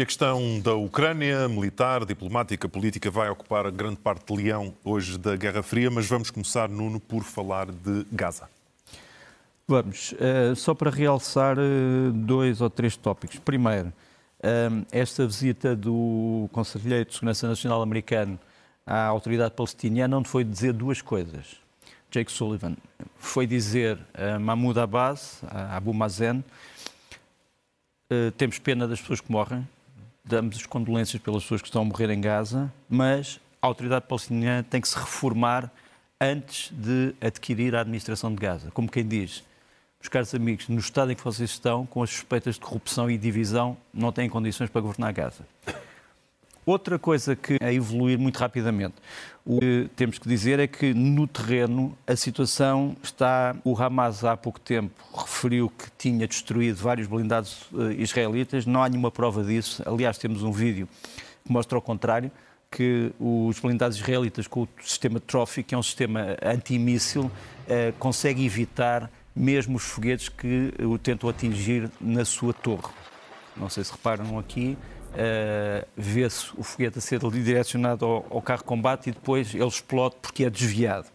E a questão da Ucrânia, militar, diplomática, política, vai ocupar grande parte de leão hoje da Guerra Fria, mas vamos começar, Nuno, por falar de Gaza. Vamos. Uh, só para realçar uh, dois ou três tópicos. Primeiro, uh, esta visita do Conselheiro de Segurança Nacional americano à autoridade palestiniana, onde foi dizer duas coisas. Jake Sullivan foi dizer a Mahmoud Abbas, a Abu Mazen, temos pena das pessoas que morrem, damos as condolências pelas pessoas que estão a morrer em Gaza, mas a autoridade palestiniana tem que se reformar antes de adquirir a administração de Gaza. Como quem diz, meus caros amigos, no estado em que vocês estão, com as suspeitas de corrupção e divisão, não têm condições para governar Gaza. Outra coisa que a evoluir muito rapidamente, o que temos que dizer é que no terreno a situação está. O Hamas há pouco tempo referiu que tinha destruído vários blindados uh, israelitas, não há nenhuma prova disso. Aliás, temos um vídeo que mostra o contrário que os blindados israelitas com o sistema Trophy, que é um sistema antimíssil, uh, consegue evitar mesmo os foguetes que o tentam atingir na sua torre. Não sei se reparam aqui, uh, vê-se o foguete a ser direcionado ao, ao carro de combate e depois ele explode porque é desviado.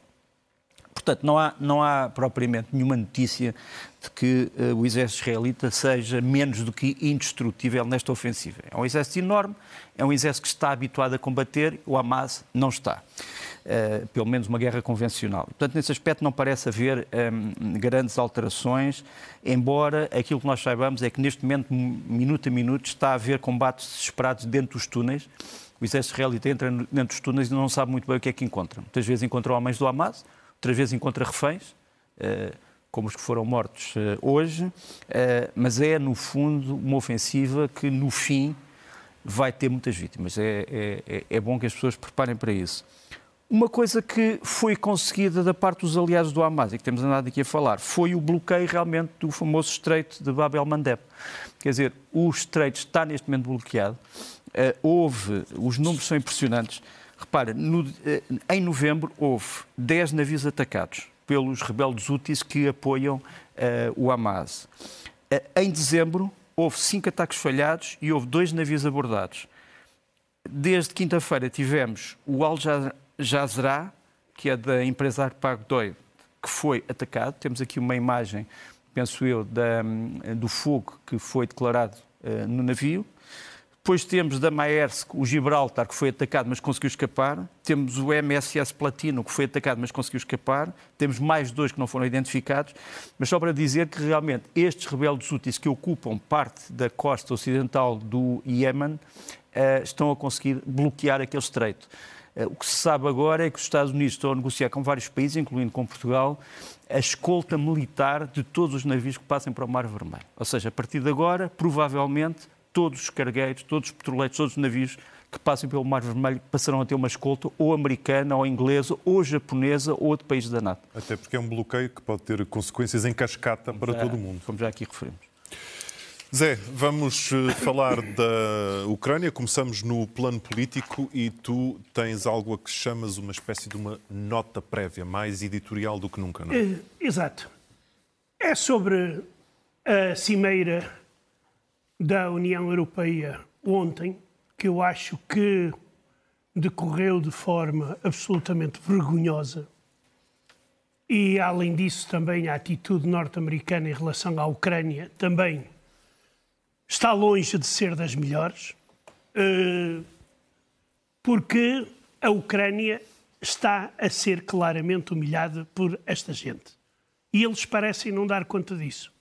Portanto, não há, não há propriamente nenhuma notícia de que uh, o exército israelita seja menos do que indestrutível nesta ofensiva. É um exército enorme, é um exército que está habituado a combater, o Hamas não está. Uh, pelo menos uma guerra convencional. Portanto, nesse aspecto não parece haver um, grandes alterações, embora aquilo que nós saibamos é que neste momento, minuto a minuto, está a haver combates desesperados dentro dos túneis. O exército israelita entra dentro dos túneis e não sabe muito bem o que é que encontra. Muitas vezes encontra homens do Hamas, outras vezes encontra reféns, uh, como os que foram mortos uh, hoje, mas é, no fundo, uma ofensiva que, no fim, vai ter muitas vítimas. É, é, é bom que as pessoas preparem para isso. Uma coisa que foi conseguida da parte dos aliados do Hamas, e que temos andado aqui a falar, foi o bloqueio realmente do famoso estreito de Bab el-Mandeb. Quer dizer, o estreito está neste momento bloqueado. Uh, houve, os números são impressionantes. Repara, no, uh, em novembro houve 10 navios atacados pelos rebeldes úteis que apoiam uh, o Hamas. em dezembro houve 5 ataques falhados e houve dois navios abordados. Desde quinta-feira tivemos o Al Jazra, que é da empresa Arpago Doid, que foi atacado. Temos aqui uma imagem, penso eu, da, do fogo que foi declarado uh, no navio. Depois temos da Maersk o Gibraltar, que foi atacado, mas conseguiu escapar. Temos o MSS Platino, que foi atacado, mas conseguiu escapar. Temos mais dois que não foram identificados. Mas só para dizer que realmente estes rebeldes úteis que ocupam parte da costa ocidental do Iémen uh, estão a conseguir bloquear aquele estreito. Eh, o que se sabe agora é que os Estados Unidos estão a negociar com vários países, incluindo com Portugal, a escolta militar de todos os navios que passem para o Mar Vermelho. Ou seja, a partir de agora, provavelmente, todos os cargueiros, todos os petroleiros, todos os navios que passem pelo Mar Vermelho passarão a ter uma escolta ou americana, ou inglesa, ou japonesa, ou de países da NATO. Até porque é um bloqueio que pode ter consequências em cascata para já, todo o mundo. Como já aqui referimos. Zé, vamos eh, falar da Ucrânia. Começamos no plano político e tu tens algo a que chamas uma espécie de uma nota prévia, mais editorial do que nunca, não é? Eh, exato. É sobre a cimeira da União Europeia ontem, que eu acho que decorreu de forma absolutamente vergonhosa. E, além disso, também a atitude norte-americana em relação à Ucrânia também está longe de ser das melhores, eh, porque a Ucrânia está a ser claramente humilhada por esta gente. E eles parecem não dar conta disso.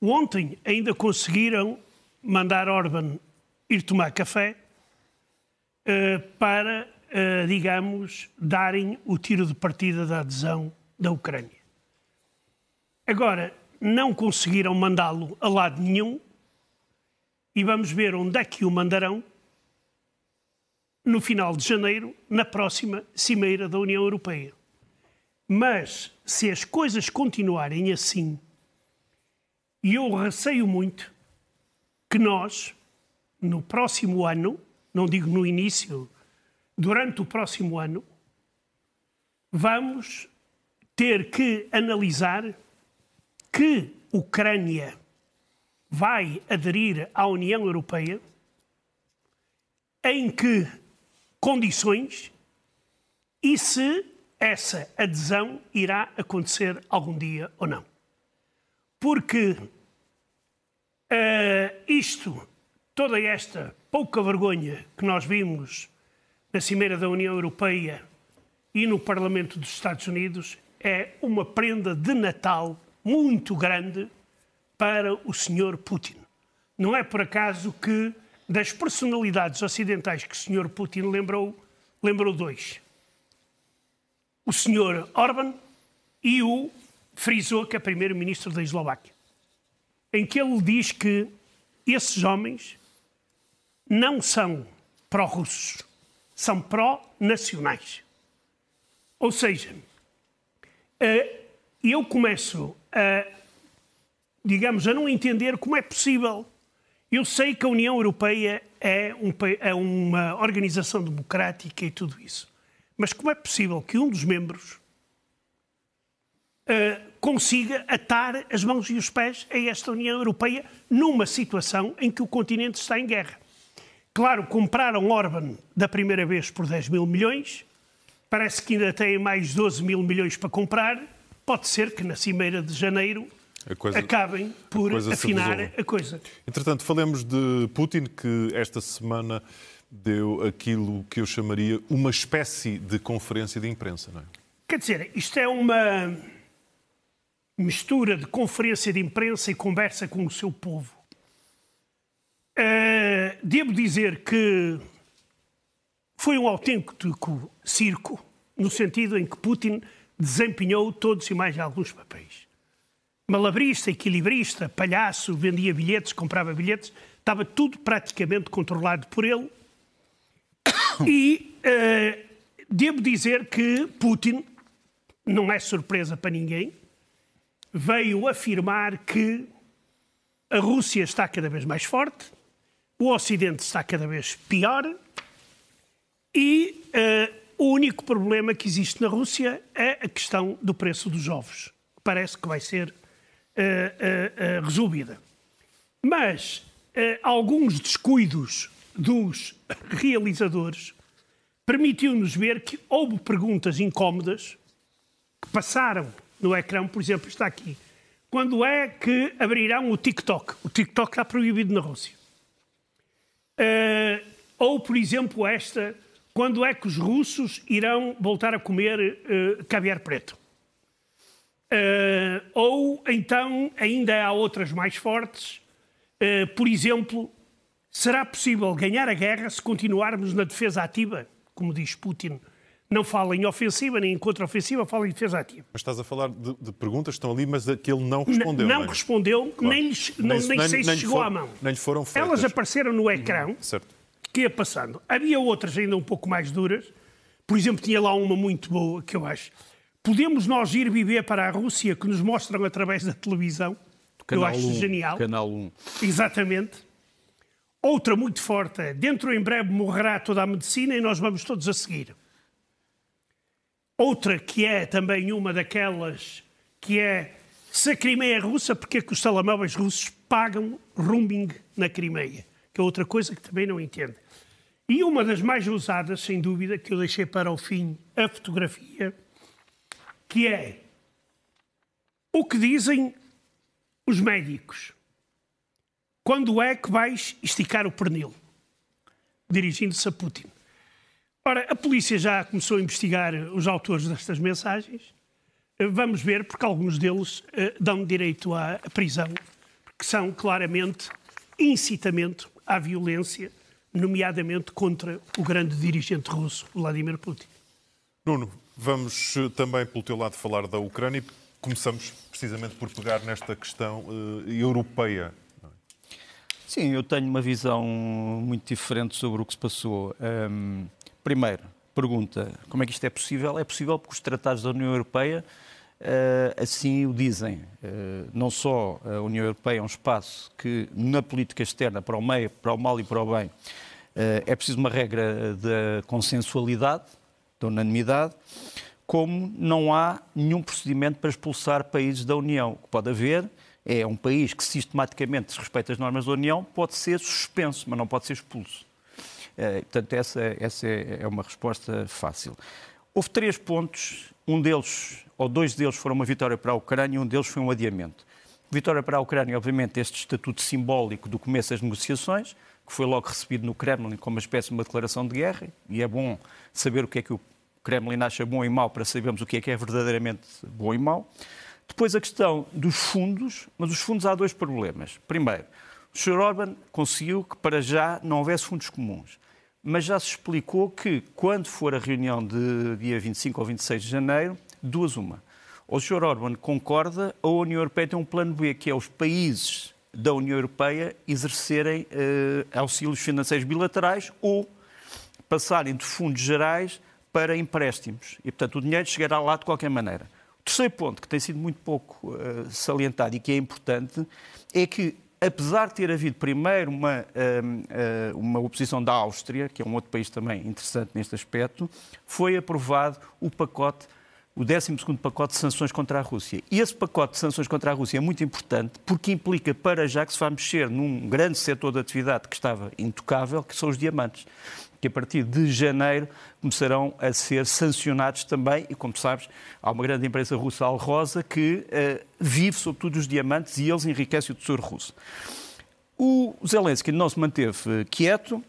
Ontem ainda conseguiram mandar Orban ir tomar café eh, para, eh, digamos, darem o tiro de partida da adesão da Ucrânia. Agora, não conseguiram mandá-lo a lado nenhum e vamos ver onde é que o mandarão no final de janeiro, na próxima Cimeira da União Europeia. Mas se as coisas continuarem assim, e eu receio muito que nós, no próximo ano, não digo no início, durante o próximo ano, vamos ter que analisar que Ucrânia vai aderir à União Europeia, em que condições e se essa adesão irá acontecer algum dia ou não. Porque uh, isto, toda esta pouca vergonha que nós vimos na Cimeira da União Europeia e no Parlamento dos Estados Unidos é uma prenda de Natal muito grande para o Sr. Putin. Não é por acaso que das personalidades ocidentais que o Sr. Putin lembrou, lembrou dois. O Sr. Orban e o frisou que é primeiro-ministro da Eslováquia, em que ele diz que esses homens não são pró-russos, são pró-nacionais. Ou seja, eh, eu começo a, digamos, a não entender como é possível. Eu sei que a União Europeia é, um, é uma organização democrática e tudo isso. Mas como é possível que um dos membros uh, consiga atar as mãos e os pés a esta União Europeia numa situação em que o continente está em guerra? Claro, compraram Orban da primeira vez por 10 mil milhões, parece que ainda têm mais 12 mil milhões para comprar pode ser que na Cimeira de Janeiro coisa, acabem por a afinar a coisa. Entretanto, falemos de Putin, que esta semana deu aquilo que eu chamaria uma espécie de conferência de imprensa, não é? Quer dizer, isto é uma mistura de conferência de imprensa e conversa com o seu povo. Uh, devo dizer que foi um autêntico circo, no sentido em que Putin desempenhou todos e mais alguns papéis. Malabrista, equilibrista, palhaço, vendia bilhetes, comprava bilhetes, estava tudo praticamente controlado por ele. E uh, devo dizer que Putin, não é surpresa para ninguém, veio afirmar que a Rússia está cada vez mais forte, o Ocidente está cada vez pior e uh, o único problema que existe na Rússia é a questão do preço dos ovos. Parece que vai ser uh, uh, uh, resolvida. Mas alguns descuidos dos realizadores permitiu-nos ver que houve perguntas incómodas que passaram no ecrã, por exemplo, está aqui. Quando é que abrirão o TikTok? O TikTok está proibido na Rússia. ou, por exemplo, esta quando é que os russos irão voltar a comer uh, caviar preto? Uh, ou então ainda há outras mais fortes. Uh, por exemplo, será possível ganhar a guerra se continuarmos na defesa ativa? Como diz Putin, não fala em ofensiva nem em contra-ofensiva, fala em defesa ativa. Mas estás a falar de, de perguntas que estão ali, mas que ele não respondeu. N não, não é? respondeu, claro. nem, lhes, nem, nem, nem, sei se chegou for, à mão. Nem lhe foram feitas. Elas apareceram no ecrã. Uhum, certo que ia passando. Havia outras ainda um pouco mais duras. Por exemplo, tinha lá uma muito boa que eu acho. Podemos nós ir viver para a Rússia que nos mostram através da televisão? Canal eu acho 1, genial. Canal 1. Exatamente. Outra muito forte é, dentro em breve morrerá toda a medicina e nós vamos todos a seguir. Outra que é também uma daquelas que é se a Crimeia é russa, porque é que os telemóveis russos pagam roaming na Crimeia? Que é outra coisa que também não entende. E uma das mais usadas, sem dúvida, que eu deixei para o fim, a fotografia, que é o que dizem os médicos. Quando é que vais esticar o pernil? Dirigindo-se a Putin. Ora, a polícia já começou a investigar os autores destas mensagens. Vamos ver, porque alguns deles uh, dão direito à prisão, que são claramente incitamento à violência nomeadamente contra o grande dirigente russo, Vladimir Putin. Nuno, vamos eh, também, pelo teu lado, falar da Ucrânia. Começamos precisamente por pegar nesta questão uh, europeia. Sim, eu tenho uma visão muito diferente sobre o que se passou. Um, primeiro, pergunta: como é que isto é possível? É possível porque os tratados da União Europeia uh, assim o dizem. Uh, não só a União Europeia é um espaço que, na política externa, para o meio, para o mal e para o bem, uh, é preciso uma regra da consensualidade, da unanimidade, como não há nenhum procedimento para expulsar países da União. O que pode haver é um país que sistematicamente desrespeita as normas da União, pode ser suspenso, mas não pode ser expulso. Uh, portanto, essa, essa é uma resposta fácil. Houve três pontos, um deles, ou dois deles foram uma vitória para a Ucrânia, um deles foi um adiamento. Vitória para a Ucrânia, obviamente, este estatuto simbólico do começo das negociações, que foi logo recebido no Kremlin como uma espécie de uma declaração de guerra, e é bom saber o que é que o Kremlin acha bom e mau para sabermos o que é que é verdadeiramente bom e mau. Depois a questão dos fundos, mas os fundos há dois problemas. Primeiro, o Sr. Orban conseguiu que para já não houvesse fundos comuns, mas já se explicou que quando for a reunião de dia 25 ou 26 de janeiro, duas uma. Ou o Sr. Orban concorda, ou a União Europeia tem um plano B, que é os países da União Europeia exercerem uh, auxílios financeiros bilaterais ou passarem de fundos gerais para empréstimos. E, portanto, o dinheiro chegará lá de qualquer maneira. O terceiro ponto, que tem sido muito pouco uh, salientado e que é importante, é que, apesar de ter havido primeiro uma, uh, uh, uma oposição da Áustria, que é um outro país também interessante neste aspecto, foi aprovado o pacote o 12 pacote de sanções contra a Rússia. E esse pacote de sanções contra a Rússia é muito importante porque implica para já que se vai mexer num grande setor de atividade que estava intocável, que são os diamantes que a partir de janeiro começarão a ser sancionados também. E, como sabes, há uma grande empresa russa, Alrosa, que uh, vive sobretudo dos diamantes e eles enriquecem o tesouro russo. O Zelensky não se manteve uh, quieto,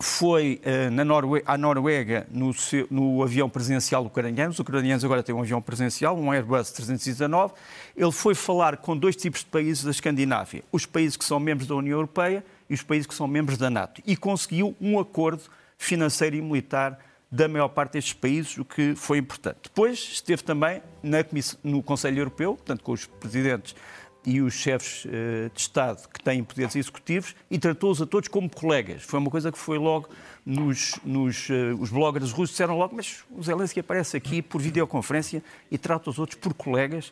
foi uh, na Norue à Noruega no, seu, no, avião presidencial ucraniano. Os ucranianos agora têm um avião presidencial, um Airbus 319. Ele foi falar com dois tipos de países da Escandinávia: os países que são membros da União Europeia e os países que são membros da NATO. E conseguiu um acordo financeiro e militar da maior parte destes países, o que foi importante. Depois esteve também na, no Conselho Europeu, portanto, com os presidentes e os chefes uh, de Estado que têm poderes executivos e tratou-os a todos como colegas. Foi uma coisa que foi logo nos, nos uh, os bloggers russos disseram logo, mas o Zelensky aparece aqui por videoconferência e trata os outros por colegas.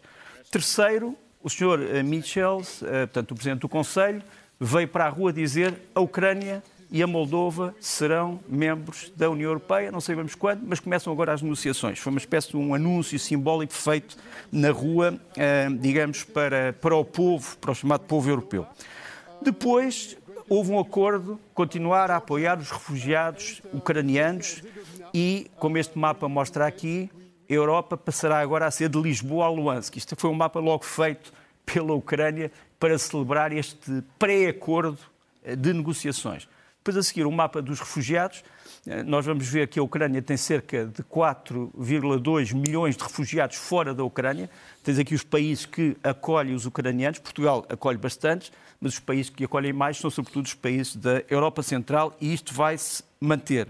Terceiro, o senhor uh, Michels, portanto, o presidente do Conselho, veio para a rua dizer a Ucrânia e a Moldova serão membros da União Europeia, não sabemos quando, mas começam agora as negociações. Foi uma espécie de um anúncio simbólico feito na rua, eh, digamos, para, para o povo, para o chamado povo europeu. Depois houve um acordo continuar a apoiar os refugiados ucranianos e, como este mapa mostra aqui, a Europa passará agora a ser de Lisboa a Luansk. Isto foi um mapa logo feito pela Ucrânia para celebrar este pré-acordo eh, de negociações. Depois, a seguir, o um mapa dos refugiados. Eh, nós vamos ver que a Ucrânia tem cerca de 4,2 milhões de refugiados fora da Ucrânia. Tens aqui os países que acolhem os ucranianos. Portugal acolhe bastantes, mas os países que acolhem mais são, sobretudo, os países da Europa Central e isto vai se manter.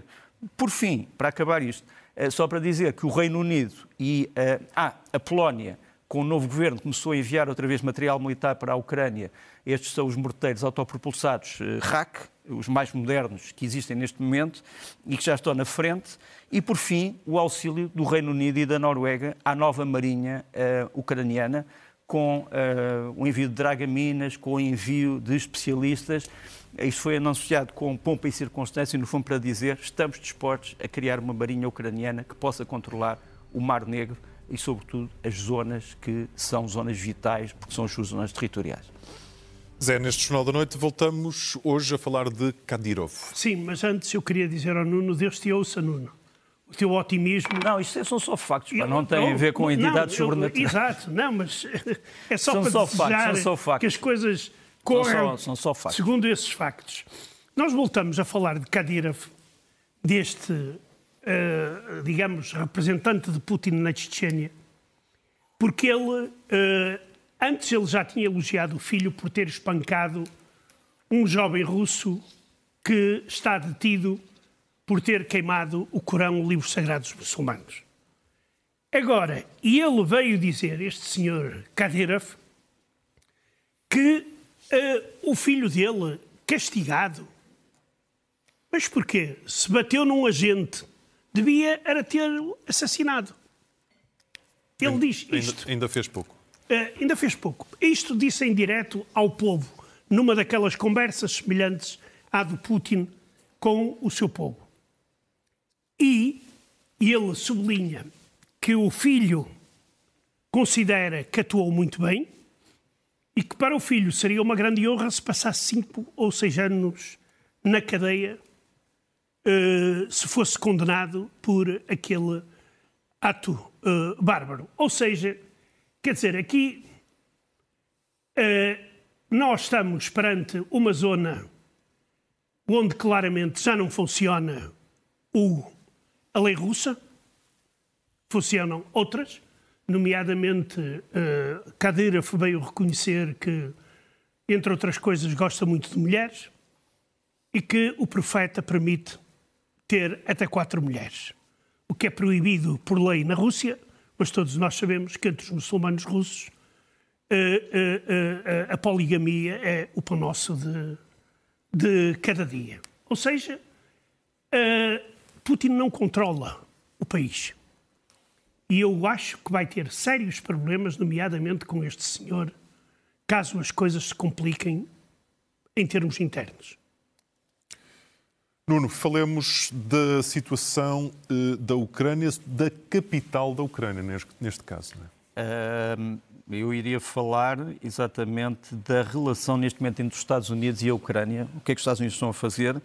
Por fim, para acabar isto, eh, só para dizer que o Reino Unido e ah, a Polónia com o novo governo, começou a enviar outra vez material militar para a Ucrânia. Estes são os morteiros autopropulsados eh, RAC, os mais modernos que existem neste momento e que já estão na frente. E, por fim, o auxílio do Reino Unido e da Noruega à nova marinha uh, ucraniana, com uh, o envio de dragaminas, com o envio de especialistas. Isto foi anunciado com pompa e circunstância, no fundo, para dizer estamos dispostos a criar uma marinha ucraniana que possa controlar o Mar Negro e, sobretudo, as zonas que são zonas vitais, porque são as suas zonas territoriais. Zé, neste Jornal da Noite voltamos hoje a falar de Kadyrov. Sim, mas antes eu queria dizer ao Nuno, Deus te ouça, Nuno. O teu otimismo... Não, isto são só factos, eu, não tem a ver com entidades sobrenaturais. Exato, não, mas é só são para só factos, são só que as coisas corram são só, são só segundo esses factos. Nós voltamos a falar de Kadyrov, deste uh, digamos, representante de Putin na Chechênia, porque ele, uh, antes ele já tinha elogiado o filho por ter espancado um jovem russo que está detido por ter queimado o Corão, o livro sagrado dos muçulmanos. Agora, e ele veio dizer, este senhor Kadyrov, que uh, o filho dele castigado. Mas porquê? Se bateu num agente, devia era ter assassinado. Ele diz isto. Ainda, ainda fez pouco. Uh, ainda fez pouco. Isto disse em direto ao povo, numa daquelas conversas semelhantes à do Putin com o seu povo. E ele sublinha que o filho considera que atuou muito bem e que para o filho seria uma grande honra se passasse cinco ou seis anos na cadeia uh, se fosse condenado por aquele ato uh, bárbaro. Ou seja, quer dizer, aqui uh, nós estamos perante uma zona onde claramente já não funciona o, a lei russa, funcionam outras, nomeadamente uh, Kadyrov veio reconhecer que, entre outras coisas, gosta muito de mulheres e que o profeta permite ter até quatro mulheres, o que é proibido por lei na Rússia, mas todos nós sabemos que entre os muçulmanos russos uh, uh, a poligamia é o pão nosso de, de cada dia. Ou seja, Putin não controla o país. E eu acho que vai ter sérios problemas, nomeadamente com este senhor, caso as coisas se compliquem em termos internos. Nuno, falemos da situação uh, da Ucrânia, da capital da Ucrânia, neste, neste caso. É? Uh, eu iria falar exatamente da relação neste momento entre os Estados Unidos e a Ucrânia. O que é que os Estados Unidos estão a fazer?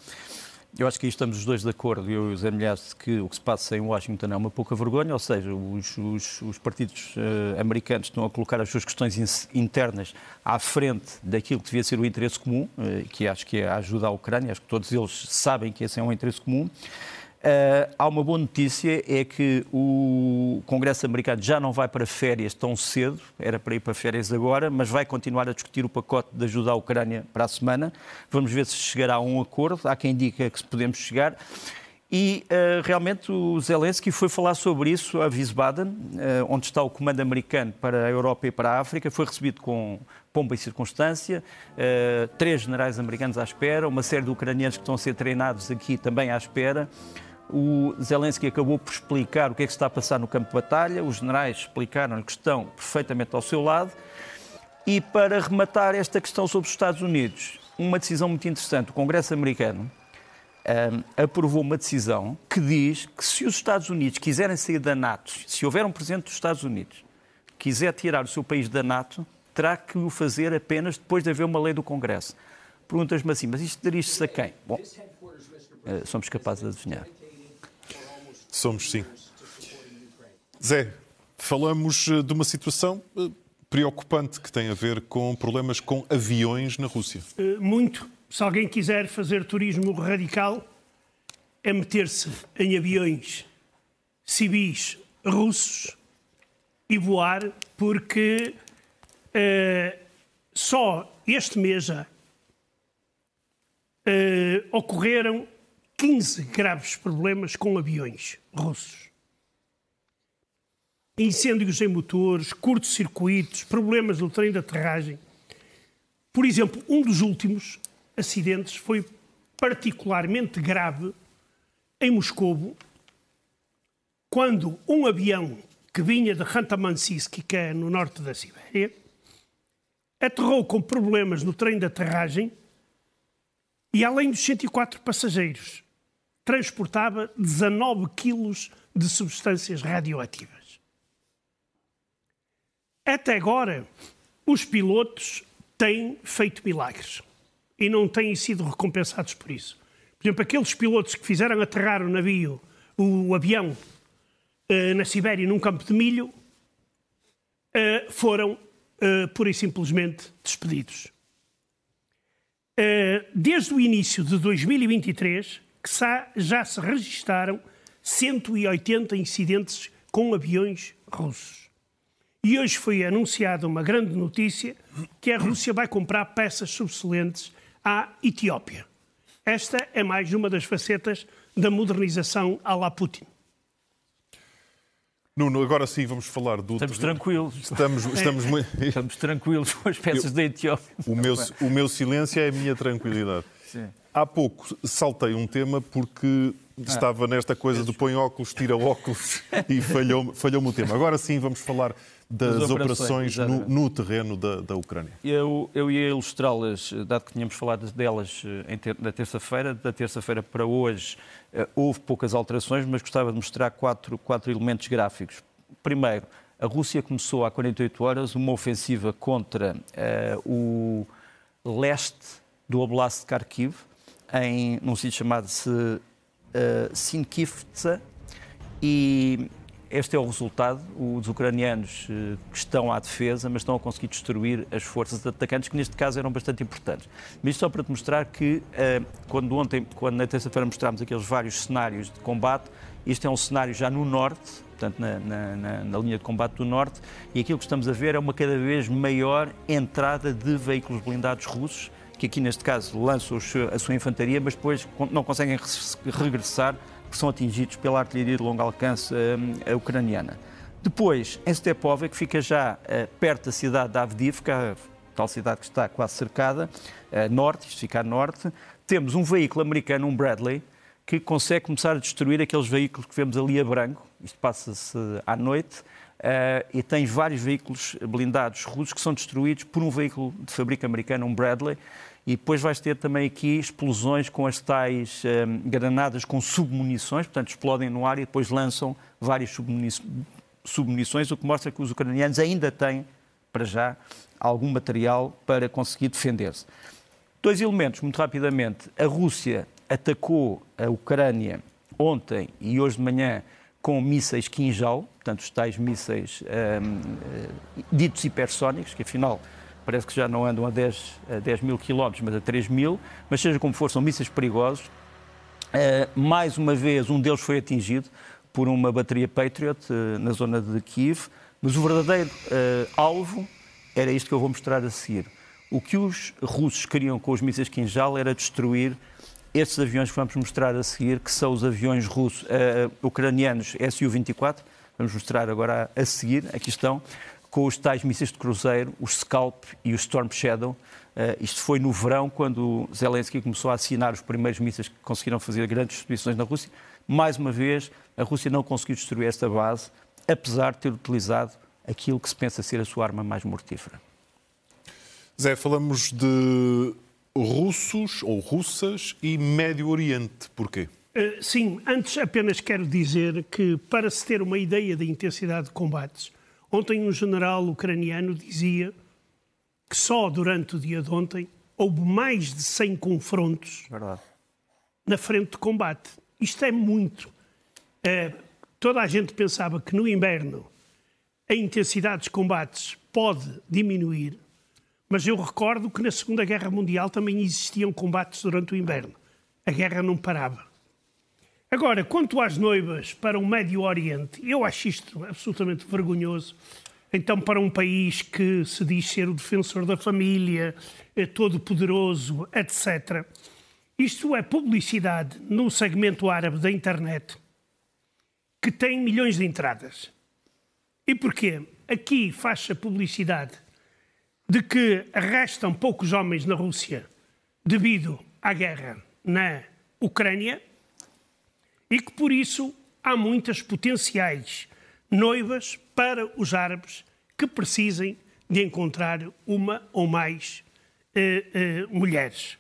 Eu acho que aí estamos os dois de acordo, eu e o Zé Milhares, que o que se passa em Washington é uma pouca vergonha, ou seja, os, os, os partidos uh, americanos estão a colocar as suas questões internas à frente daquilo que devia ser o interesse comum, uh, que acho que é a ajuda à Ucrânia, acho que todos eles sabem que esse é um interesse comum. Uh, há uma boa notícia, é que o Congresso americano já não vai para férias tão cedo, era para ir para férias agora, mas vai continuar a discutir o pacote de ajuda à Ucrânia para a semana. Vamos ver se chegará a um acordo. Há quem diga que podemos chegar. E uh, realmente o Zelensky foi falar sobre isso a Wiesbaden, uh, onde está o comando americano para a Europa e para a África. Foi recebido com pompa e circunstância, três generais americanos à espera, uma série de ucranianos que estão a ser treinados aqui também à espera. O Zelensky acabou por explicar o que é que está a passar no campo de batalha, os generais explicaram-lhe que estão perfeitamente ao seu lado. E para rematar esta questão sobre os Estados Unidos, uma decisão muito interessante. O Congresso americano um, aprovou uma decisão que diz que se os Estados Unidos quiserem sair da NATO, se houver um presidente dos Estados Unidos quiser tirar o seu país da NATO, terá que o fazer apenas depois de haver uma lei do Congresso. Perguntas-me assim, mas isto dirige-se a quem? Bom, uh, somos capazes de adivinhar. Somos sim. Zé, falamos eh, de uma situação eh, preocupante que tem a ver com problemas com aviões na Rússia. Eh, muito. Se alguém quiser fazer turismo radical, é meter-se em aviões civis russos e voar, porque uh, só este mês uh, ocorreram 15 graves problemas com aviões russos. Incêndios em motores, curtos-circuitos, problemas no trem de aterragem. Por exemplo, um dos últimos acidentes foi particularmente grave em Moscou, quando um avião que vinha de Khanty-Mansiysk, que é no norte da Sibéria, aterrou com problemas no trem de aterragem e, além dos 104 passageiros transportava 19 quilos de substâncias radioativas. Até agora, os pilotos têm feito milagres e não têm sido recompensados por isso. Por exemplo, aqueles pilotos que fizeram aterrar o navio, o avião, eh, na Sibéria, num campo de milho, eh, foram eh, pura e simplesmente despedidos. Desde o início de 2023, que já se registaram 180 incidentes com aviões russos. E hoje foi anunciada uma grande notícia que a Rússia vai comprar peças subsolentes à Etiópia. Esta é mais uma das facetas da modernização à la Putin. Nuno, agora sim vamos falar do. Estamos tranquilos. Estamos, estamos, estamos tranquilos com as peças Eu, da Etiópia. O meu, o meu silêncio é a minha tranquilidade. Sim. Há pouco saltei um tema porque ah. estava nesta coisa do põe óculos, tira óculos e falhou-me falhou o tema. Agora sim vamos falar das, operações, operações no, no, terreno da, da Ucrânia. Eu, eu ia ilustrá-las, dado que tínhamos falado delas eh, ter, na terça-feira. Da terça-feira para hoje uh, houve poucas alterações, mas gostava de mostrar quatro, quatro elementos gráficos. Primeiro, a Rússia começou há 48 horas uma ofensiva contra uh, o leste do Oblast de Kharkiv, em, num sítio chamado-se uh, Sinkivtsa, e este é o resultado. Os ucranianos uh, estão à defesa, mas estão a conseguir destruir as forças atacantes, que neste caso eram bastante importantes. Mas isto só para te mostrar que, uh, quando ontem, quando na terça-feira mostrámos aqueles vários cenários de combate, este é um cenário já no norte, portanto, na, na, na, linha de combate do norte, e aquilo que estamos a ver é uma cada vez maior entrada de veículos blindados russos que aqui neste caso lançam a sua infantaria, mas depois não conseguem regressar porque são atingidos pela artilharia de longo alcance uh, ucraniana. Depois, em Stepova, que fica já uh, perto da cidade de Avdivka, tal cidade que está quase cercada, uh, norte, isto fica a norte, temos um veículo americano, um Bradley, que consegue começar a destruir aqueles veículos que vemos ali a branco, isto passa-se à noite, uh, e tens vários veículos blindados russos que são destruídos por um veículo de fabrico americano, um Bradley, e depois vais ter também aqui explosões com as tais um, granadas com submunições, portanto explodem no ar e depois lançam várias submunições, o que mostra que os ucranianos ainda têm, para já, algum material para conseguir defender-se. Dois elementos, muito rapidamente. A Rússia atacou a Ucrânia ontem e hoje de manhã com mísseis Kinjal, portanto, os tais mísseis um, eh, ditos hipersónicos, que afinal parece que já não andam a 10, a 10 mil quilómetros, mas a 3 mil, mas seja como for, são mísseis perigosos. Uh, mais uma vez, um deles foi atingido por uma bateria Patriot uh, na zona de Kiev, mas o verdadeiro uh, alvo era isto que eu vou mostrar a seguir. O que os russos queriam com os mísseis Kinjal era destruir estes aviões que vamos mostrar a seguir, que são os aviões russos, ucranianos Su-24, vamos mostrar agora a seguir, aqui estão, com os tais mísseis de cruzeiro, os Scalp e o Storm Shadow. Uh, isto foi no verão, quando Zelensky começou a assinar os primeiros mísseis que conseguiram fazer grandes destruições na Rússia. Mais uma vez, a Rússia não conseguiu destruir esta base, apesar de ter utilizado aquilo que se pensa ser a sua arma mais mortífera. Zé, falamos de russos ou russas e Médio Oriente. Porquê? Uh, sim, antes apenas quero dizer que, para se ter uma ideia da intensidade de combates, Ontem um general ucraniano dizia que só durante o dia de ontem houve mais de 100 confrontos Verdade. na frente de combate. Isto é muito. É, toda a gente pensava que no inverno a intensidade dos combates pode diminuir, mas eu recordo que na Segunda Guerra Mundial também existiam combates durante o inverno. A guerra não parava. Agora, quanto às noivas para o Médio Oriente, eu acho isto absolutamente vergonhoso. Então, para um país que se diz ser o defensor da família, é todo poderoso, etc. Isto é publicidade no segmento árabe da internet que tem milhões de entradas. E porquê? Aqui faz-se a publicidade de que arrestam poucos homens na Rússia devido à guerra na Ucrânia e que por isso há muitas potenciais noivas para os árabes que precisem de encontrar uma ou mais uh, uh, mulheres.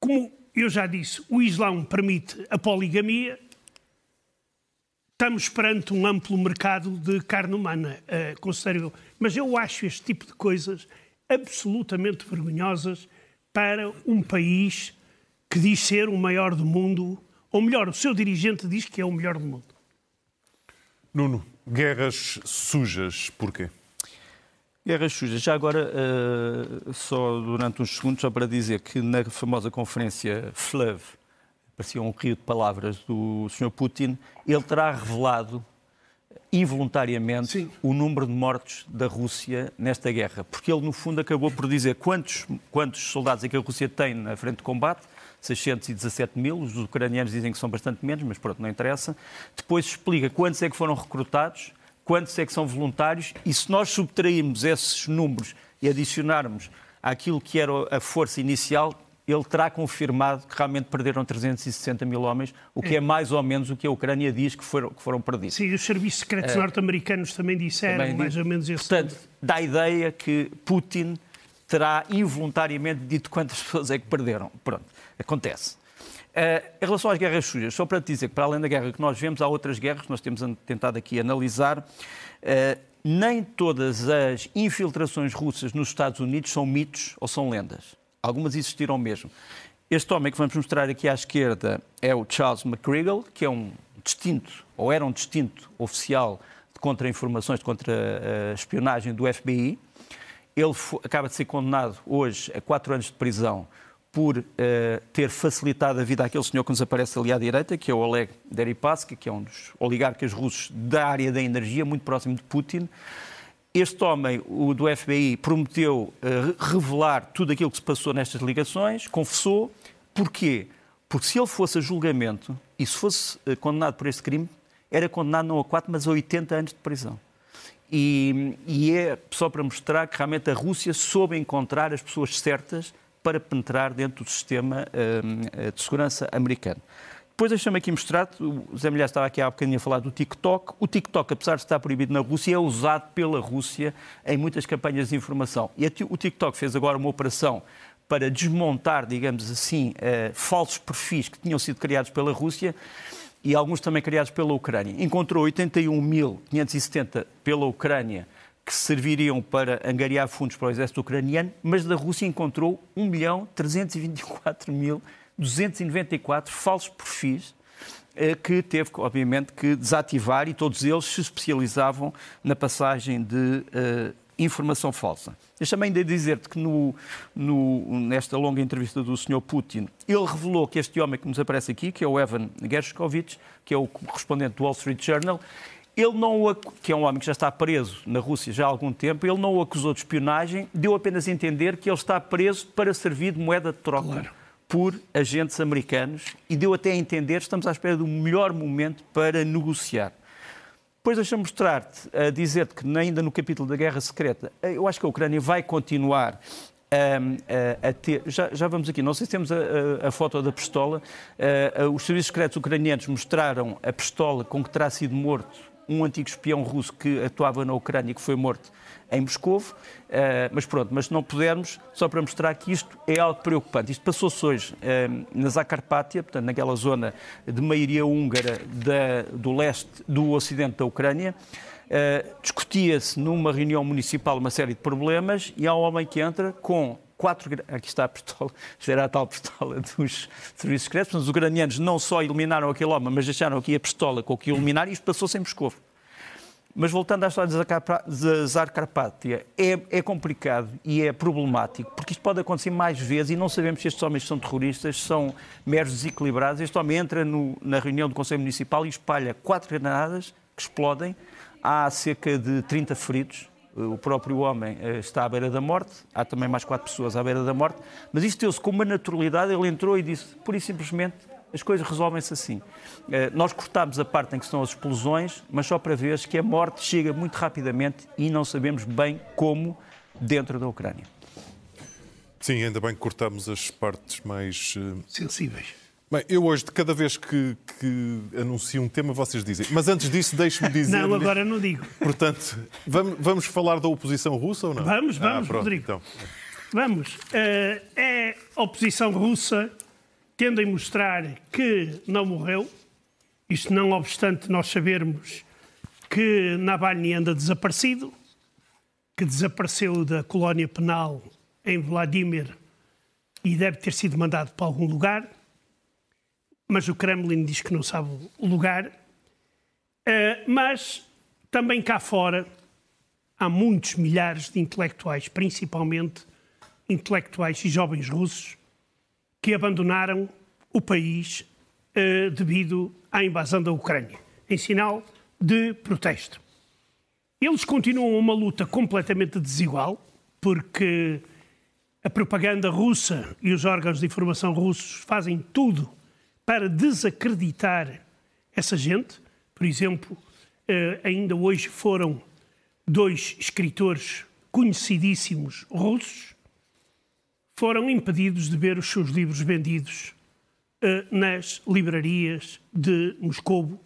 Como eu já disse, o Islão permite a poligamia. Estamos perante um amplo mercado de carne humana, uh, considero eu. Mas eu acho este tipo de coisas absolutamente vergonhosas para um país que diz ser o maior do mundo ou melhor, o seu dirigente diz que é o melhor do mundo. Nuno, guerras sujas, porquê? Guerras sujas. Já agora, uh, só durante uns segundos, só para dizer que na famosa conferência FLEV, parecia um rio de palavras do Sr. Putin, ele terá revelado involuntariamente Sim. o número de mortos da Rússia nesta guerra, porque ele, no fundo, acabou por dizer quantos, quantos soldados é que a Rússia tem na frente de combate, 617 mil, os ucranianos dizem que são bastante menos, mas pronto, não interessa. Depois explica quantos é que foram recrutados, quantos é que são voluntários, e se nós subtrairmos esses números e adicionarmos àquilo que era a força inicial, ele terá confirmado que realmente perderam 360 mil homens, o que é, mais ou menos o que a Ucrânia diz que foram, que foram perdidos. Sim, os serviços secretos norte-americanos também disseram Também mais diz. ou menos esse. Portanto, dá a ideia que Putin terá involuntariamente dito quantas pessoas é que perderam. Pronto, acontece. Eh, em relação às guerras sujas, só para te dizer que, para além da guerra que nós vemos, há outras guerras que nós temos tentado aqui analisar. Eh, nem todas as infiltrações russas nos Estados Unidos são mitos ou são lendas. Algumas existiram mesmo. Este homem que vamos mostrar aqui à esquerda é o Charles McChrystal, que é um distinto, ou era um distinto oficial de contra-informações, de contra-espionagem do FBI. Ele acaba de ser condenado hoje a quatro anos de prisão por eh, ter facilitado a vida àquele senhor que nos aparece ali à direita, que é o Oleg Deripaska, que é um dos oligarcas russos da área da energia, muito próximo de Putin. Este homem, o do FBI, prometeu eh, revelar tudo aquilo que se passou nestas ligações, confessou. Porquê? Porque se ele fosse a julgamento e se fosse eh, condenado por este crime, era condenado não a 4, mas a 80 anos de prisão. E, e é só para mostrar que realmente a Rússia soube encontrar as pessoas certas para penetrar dentro do sistema hum, de segurança americano. Depois deixa-me aqui mostrar, o Zé Milhar estava aqui há bocadinho a falar do TikTok. O TikTok, apesar de estar proibido na Rússia, é usado pela Rússia em muitas campanhas de informação. E o TikTok fez agora uma operação para desmontar, digamos assim, eh, falsos perfis que tinham sido criados pela Rússia e alguns também criados pela Ucrânia. Encontrou 81.570 pela Ucrânia que serviriam para angariar fundos para o exército ucraniano, mas da Rússia encontrou 1.324.294 falsos perfis eh, que teve, obviamente, que desativar e todos eles se especializavam na passagem de eh, informação falsa. Deixa-me ainda dizer-te que no, no- nesta longa entrevista do Sr. Putin, ele revelou que este homem que nos aparece aqui, que é o Evan Gershkovich, que é o correspondente do Wall Street Journal, ele não o que é um homem que já está preso na Rússia já há algum tempo, ele não o acusou de espionagem, deu apenas a entender que ele está preso para servir de moeda de troca Claro. por agentes americanos e deu até a entender que estamos à espera do melhor momento para negociar. Depois deixa-me mostrar-te, a dizer-te que ainda no capítulo da Guerra Secreta, eh, eu acho que a Ucrânia vai continuar ahm, a, a ter. Já, já vamos aqui, não sei se temos a, a- a foto da pistola. Eh, eh, os serviços secretos ucranianos mostraram a pistola com que terá sido morto um antigo espião russo que atuava na Ucrânia e que foi morto em Moscovo. Eh, mas pronto, mas se não pudermos, só para mostrar que isto é algo preocupante. Isto passou-se hoje eh, na Zacarpátia, portanto, naquela zona de maioria húngara da- do leste, do ocidente da Ucrânia. Eh, Discutia-se numa reunião municipal uma série de problemas e há um homem que entra com quatro. Aqui está a pistola, isto era a tal pistola dos serviços secretos. Portanto, os ucranianos não só eliminaram aquele homem, mas deixaram aqui a pistola com o que ia eliminar e isto passou-se em Moscovo. Mas voltando à história de Zacarpátia, é, é complicado e é problemático, porque isto pode acontecer mais vezes e não sabemos se estes homens são terroristas, são meros desequilibrados. Este homem entra no- na reunião do Conselho Municipal e espalha quatro granadas que explodem. Há cerca de 30 feridos. O próprio homem eh, está à beira da morte. Há também mais quatro pessoas à beira da morte. Mas isto deu-se com uma naturalidade. Ele entrou e disse, pura e simplesmente, as coisas resolvem-se assim. Eh, Nós cortámos a parte em que estão as explosões, mas só para ver que a morte chega muito rapidamente e não sabemos bem como dentro da Ucrânia. Sim, ainda bem que cortamos as partes mais. eh, Sensíveis. Bem, eu hoje, de cada vez que, que anuncio um tema, vocês dizem. Mas antes disso, deixe-me dizer. Não, agora não digo. Portanto, vamos, vamos falar da oposição russa ou não? Vamos, vamos, ah, pronto, Rodrigo. Então. Vamos. Eh, é a oposição russa tendo em mostrar que não morreu. Isto não obstante nós sabermos que Navalny anda desaparecido, que desapareceu da colónia penal em Vladimir e deve ter sido mandado para algum lugar, mas o Kremlin diz que não sabe o lugar. Eh, mas também cá fora há muitos milhares de intelectuais, principalmente intelectuais e jovens russos, que abandonaram o país eh, devido à invasão da Ucrânia, em sinal de protesto. Eles continuam uma luta completamente desigual, porque a propaganda russa e os órgãos de informação russos fazem tudo para desacreditar essa gente. Por exemplo, eh, ainda hoje foram dois escritores conhecidíssimos russos foram impedidos de ver os seus livros vendidos uh, nas livrarias de Moscou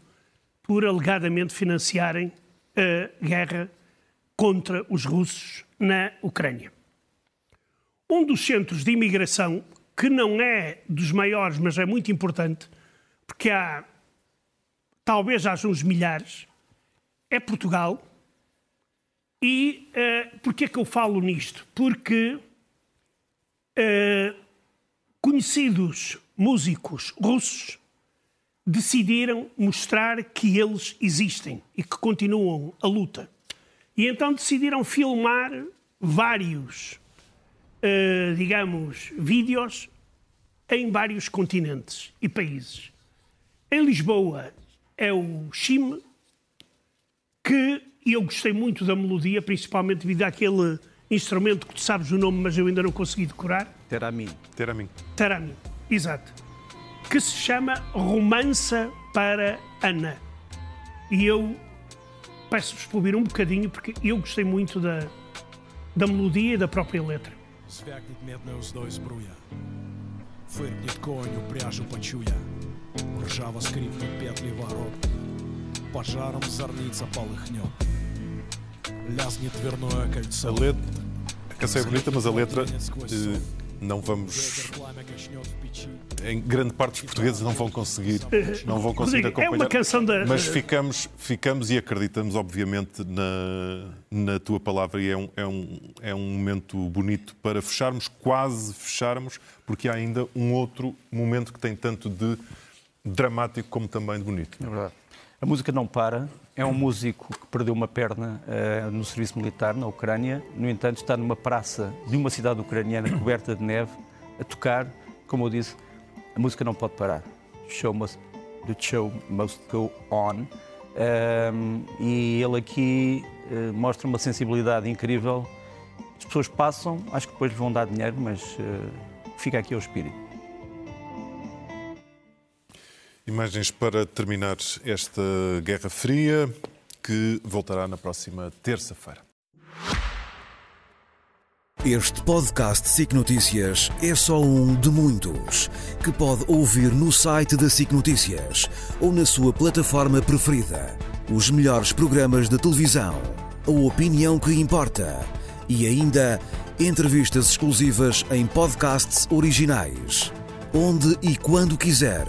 por alegadamente financiarem a guerra contra os russos na Ucrânia. Um dos centros de imigração, que não é dos maiores, mas é muito importante, porque há, talvez haja uns milhares, é Portugal. E uh, porquê é que eu falo nisto? Porque uh, conhecidos músicos russos decidiram mostrar que eles existem e que continuam a luta. E então decidiram filmar vários, uh, digamos, vídeos em vários continentes e países. Em Lisboa é o Chime, que eu gostei muito da melodia, principalmente devido àquele instrumento que tu sabes o nome, mas eu ainda não consegui decorar. Teramin. Teramin. Teramin, exato. Que se chama Romança para Ana. E eu peço-vos para ouvir um bocadinho, porque eu gostei muito da, da melodia e da própria letra. Звякніть медною уздою збруя, фиркніть коню пряжу почуя, ржаво скрипнуть петли ворот, пожаром зорница полыхнет, лязнет дверное кольцо. Лит... Касаємо літами за литра. não vamos. Em grande parte dos portugueses não vão conseguir, não vão conseguir acompanhar. É uma canção da. Mas ficamos, ficamos e acreditamos, obviamente, na, na tua palavra e é um, é, um, é um momento bonito para fecharmos, quase fecharmos, porque há ainda um outro momento que tem tanto de dramático como também de bonito. É verdade. A música não para, é um músico que perdeu uma perna eh, no serviço militar na Ucrânia. No entanto, está numa praça de uma cidade ucraniana coberta de neve a tocar. Como eu disse, a música não pode parar. Show must, the show must go on. Ehm, e ele aqui eh, mostra uma sensibilidade incrível. As pessoas passam, acho que depois vão dar dinheiro, mas eh, fica aqui o espírito. Imagens para terminar esta Guerra Fria, que voltará na próxima terça-feira. Este podcast SIC Notícias é só um de muitos que pode ouvir no site da SIC Notícias ou na sua plataforma preferida. Os melhores programas de televisão, a opinião que importa e ainda entrevistas exclusivas em podcasts originais. Onde e quando quiser,